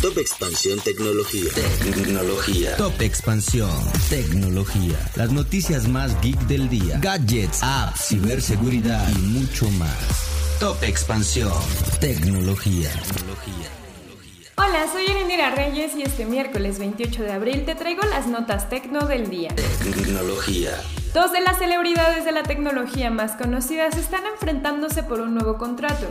Top Expansión Tecnología. Tecnología. Top Expansión Tecnología. Las noticias más geek del día. Gadgets, apps, ciberseguridad y mucho más. Top Expansión Tecnología. Hola, soy Erendira Reyes y este miércoles 28 de abril te traigo las notas tecno del día. Tecnología. Dos de las celebridades de la tecnología más conocidas están enfrentándose por un nuevo contrato.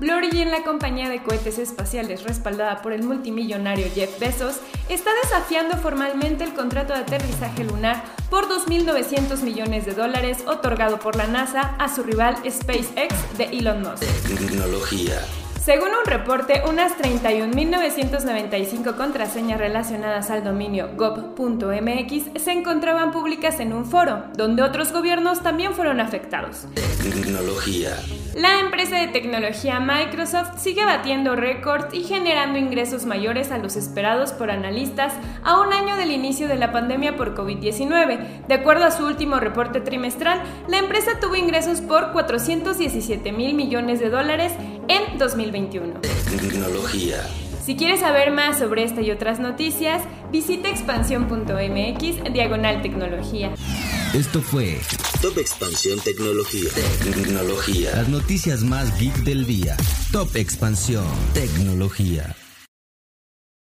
Blue Origin, la compañía de cohetes espaciales respaldada por el multimillonario Jeff Bezos, está desafiando formalmente el contrato de aterrizaje lunar por 2.900 millones de dólares otorgado por la NASA a su rival SpaceX de Elon Musk. Tecnología. Según un reporte, unas 31.995 contraseñas relacionadas al dominio gov.mx se encontraban públicas en un foro, donde otros gobiernos también fueron afectados. Tecnología. La empresa de tecnología Microsoft sigue batiendo récords y generando ingresos mayores a los esperados por analistas a un año del inicio de la pandemia por COVID-19. De acuerdo a su último reporte trimestral, la empresa tuvo ingresos por 417 mil millones de dólares en 2021. Tecnología. Si quieres saber más sobre esta y otras noticias, visita expansión.mx diagonal tecnología. Esto fue Top Expansión Tecnología. Tecnología. Las noticias más geek del día. Top Expansión Tecnología.